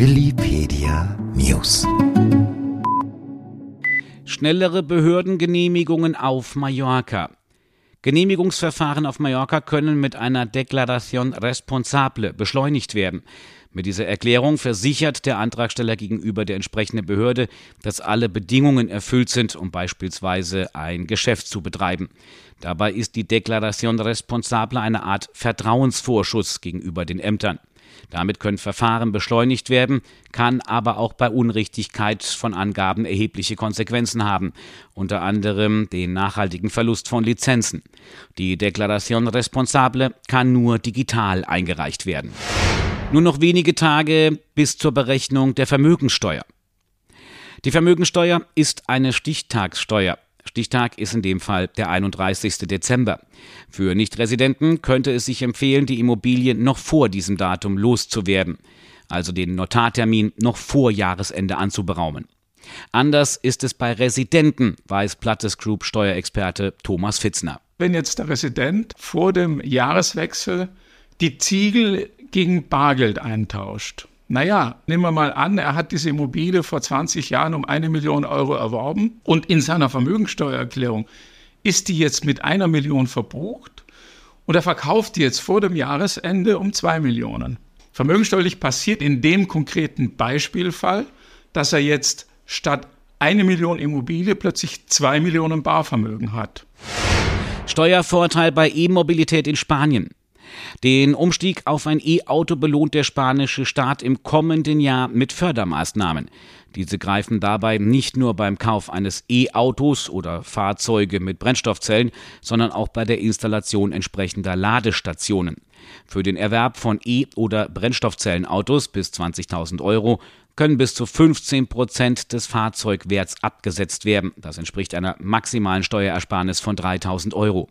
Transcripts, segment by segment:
Willipedia News. Schnellere Behördengenehmigungen auf Mallorca. Genehmigungsverfahren auf Mallorca können mit einer Declaración Responsable beschleunigt werden. Mit dieser Erklärung versichert der Antragsteller gegenüber der entsprechenden Behörde, dass alle Bedingungen erfüllt sind, um beispielsweise ein Geschäft zu betreiben. Dabei ist die Declaración Responsable eine Art Vertrauensvorschuss gegenüber den Ämtern. Damit können Verfahren beschleunigt werden, kann aber auch bei Unrichtigkeit von Angaben erhebliche Konsequenzen haben, unter anderem den nachhaltigen Verlust von Lizenzen. Die Declaración Responsable kann nur digital eingereicht werden. Nur noch wenige Tage bis zur Berechnung der Vermögensteuer. Die Vermögensteuer ist eine Stichtagssteuer. Stichtag ist in dem Fall der 31. Dezember. Für Nichtresidenten könnte es sich empfehlen, die Immobilie noch vor diesem Datum loszuwerden, also den Notartermin noch vor Jahresende anzuberaumen. Anders ist es bei Residenten, weiß Plattes Group Steuerexperte Thomas Fitzner. Wenn jetzt der Resident vor dem Jahreswechsel die Ziegel gegen Bargeld eintauscht. Naja, nehmen wir mal an, er hat diese Immobilie vor 20 Jahren um eine Million Euro erworben und in seiner Vermögensteuererklärung ist die jetzt mit einer Million verbucht und er verkauft die jetzt vor dem Jahresende um zwei Millionen. Vermögensteuerlich passiert in dem konkreten Beispielfall, dass er jetzt statt eine Million Immobilie plötzlich zwei Millionen Barvermögen hat. Steuervorteil bei E-Mobilität in Spanien. Den Umstieg auf ein E-Auto belohnt der spanische Staat im kommenden Jahr mit Fördermaßnahmen. Diese greifen dabei nicht nur beim Kauf eines E-Autos oder Fahrzeuge mit Brennstoffzellen, sondern auch bei der Installation entsprechender Ladestationen. Für den Erwerb von E- oder Brennstoffzellenautos bis 20.000 Euro können bis zu 15 Prozent des Fahrzeugwerts abgesetzt werden. Das entspricht einer maximalen Steuerersparnis von 3000 Euro.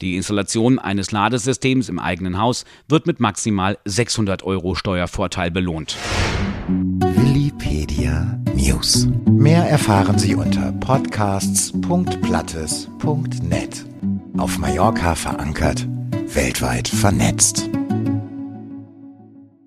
Die Installation eines Ladesystems im eigenen Haus wird mit maximal 600 Euro Steuervorteil belohnt. Willipedia News. Mehr erfahren Sie unter podcasts.plattes.net. Auf Mallorca verankert, weltweit vernetzt.